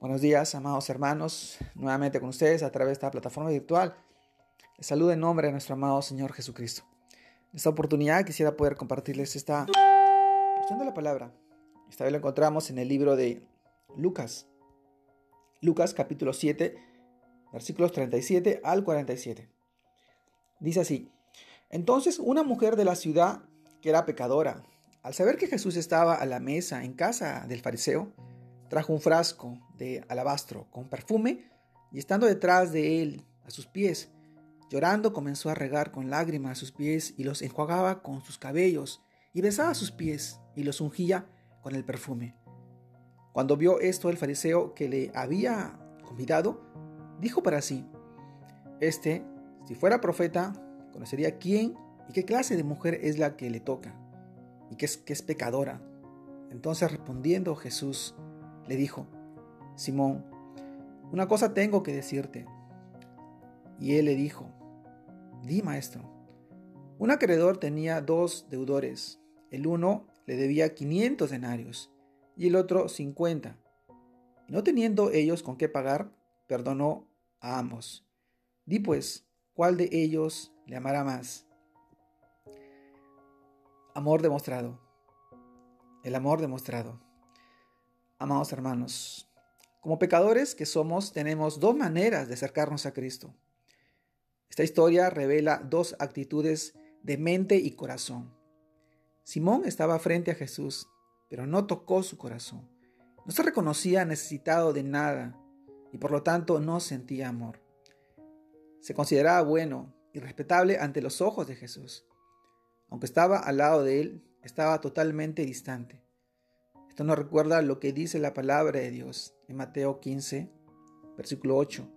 Buenos días, amados hermanos, nuevamente con ustedes a través de esta plataforma virtual. Saludo en nombre de nuestro amado Señor Jesucristo. En esta oportunidad quisiera poder compartirles esta porción de la palabra. Esta vez lo encontramos en el libro de Lucas. Lucas capítulo 7, versículos 37 al 47. Dice así, entonces una mujer de la ciudad que era pecadora, al saber que Jesús estaba a la mesa en casa del fariseo, trajo un frasco de alabastro con perfume y estando detrás de él a sus pies, llorando comenzó a regar con lágrimas sus pies y los enjuagaba con sus cabellos y besaba sus pies y los ungía con el perfume. Cuando vio esto el fariseo que le había convidado, dijo para sí, Este, si fuera profeta, conocería quién y qué clase de mujer es la que le toca y que es, que es pecadora. Entonces respondiendo Jesús, le dijo, Simón, una cosa tengo que decirte. Y él le dijo, di maestro. Un acreedor tenía dos deudores. El uno le debía 500 denarios y el otro 50. Y no teniendo ellos con qué pagar, perdonó a ambos. Di pues, ¿cuál de ellos le amará más? Amor demostrado. El amor demostrado. Amados hermanos, como pecadores que somos, tenemos dos maneras de acercarnos a Cristo. Esta historia revela dos actitudes de mente y corazón. Simón estaba frente a Jesús, pero no tocó su corazón. No se reconocía necesitado de nada y por lo tanto no sentía amor. Se consideraba bueno y respetable ante los ojos de Jesús. Aunque estaba al lado de él, estaba totalmente distante. Esto nos recuerda lo que dice la palabra de Dios en Mateo 15, versículo 8.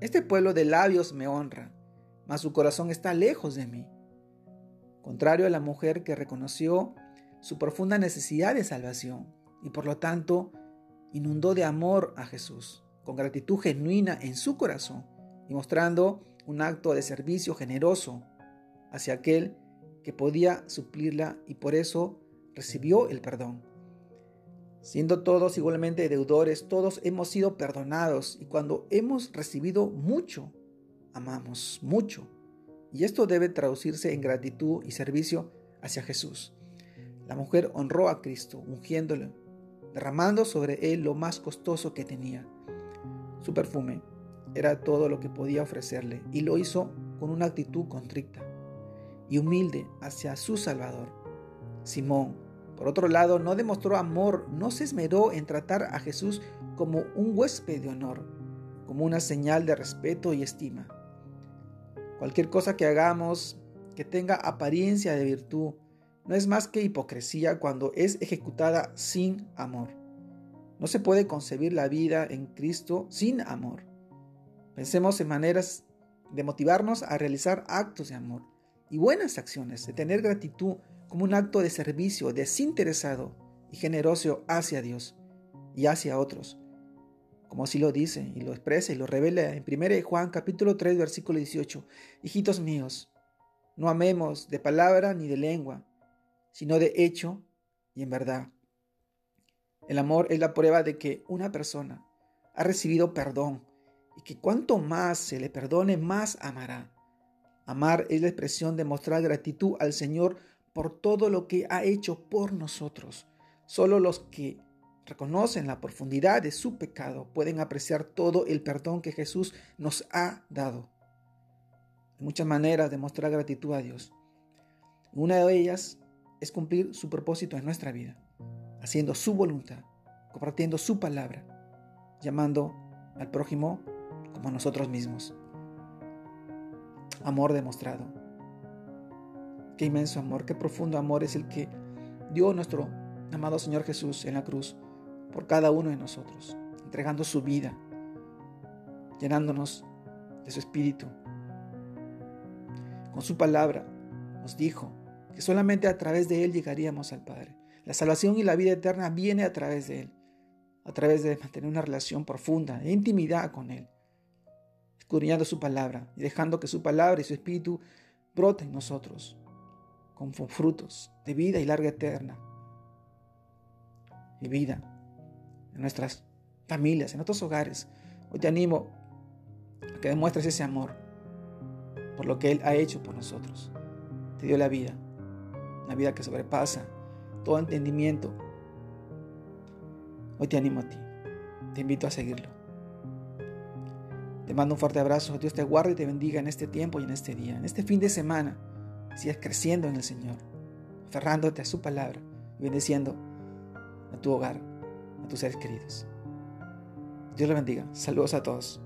Este pueblo de labios me honra, mas su corazón está lejos de mí. Contrario a la mujer que reconoció su profunda necesidad de salvación y por lo tanto inundó de amor a Jesús, con gratitud genuina en su corazón y mostrando un acto de servicio generoso hacia aquel que podía suplirla y por eso recibió el perdón. Siendo todos igualmente deudores, todos hemos sido perdonados y cuando hemos recibido mucho, amamos mucho. Y esto debe traducirse en gratitud y servicio hacia Jesús. La mujer honró a Cristo, ungiéndolo, derramando sobre él lo más costoso que tenía. Su perfume era todo lo que podía ofrecerle y lo hizo con una actitud contrita y humilde hacia su Salvador. Simón, por otro lado, no demostró amor, no se esmeró en tratar a Jesús como un huésped de honor, como una señal de respeto y estima. Cualquier cosa que hagamos que tenga apariencia de virtud no es más que hipocresía cuando es ejecutada sin amor. No se puede concebir la vida en Cristo sin amor. Pensemos en maneras de motivarnos a realizar actos de amor y buenas acciones, de tener gratitud como un acto de servicio desinteresado y generoso hacia Dios y hacia otros. Como así lo dice y lo expresa y lo revela en 1 Juan capítulo 3 versículo 18. Hijitos míos, no amemos de palabra ni de lengua, sino de hecho y en verdad. El amor es la prueba de que una persona ha recibido perdón y que cuanto más se le perdone, más amará. Amar es la expresión de mostrar gratitud al Señor por todo lo que ha hecho por nosotros. Solo los que reconocen la profundidad de su pecado pueden apreciar todo el perdón que Jesús nos ha dado. Hay muchas maneras de mostrar gratitud a Dios. Una de ellas es cumplir su propósito en nuestra vida, haciendo su voluntad, compartiendo su palabra, llamando al prójimo como a nosotros mismos. Amor demostrado. Qué inmenso amor, qué profundo amor es el que dio nuestro amado Señor Jesús en la cruz por cada uno de nosotros, entregando su vida, llenándonos de su espíritu. Con su palabra nos dijo que solamente a través de Él llegaríamos al Padre. La salvación y la vida eterna viene a través de Él, a través de mantener una relación profunda e intimidad con Él, escudriñando su palabra y dejando que su palabra y su espíritu broten en nosotros con frutos de vida y larga eterna. Y vida en nuestras familias, en otros hogares. Hoy te animo a que demuestres ese amor por lo que Él ha hecho por nosotros. Te dio la vida, una vida que sobrepasa todo entendimiento. Hoy te animo a ti, te invito a seguirlo. Te mando un fuerte abrazo, Dios te guarde y te bendiga en este tiempo y en este día, en este fin de semana. Sigas creciendo en el Señor, aferrándote a su palabra y bendiciendo a tu hogar, a tus seres queridos. Dios le bendiga. Saludos a todos.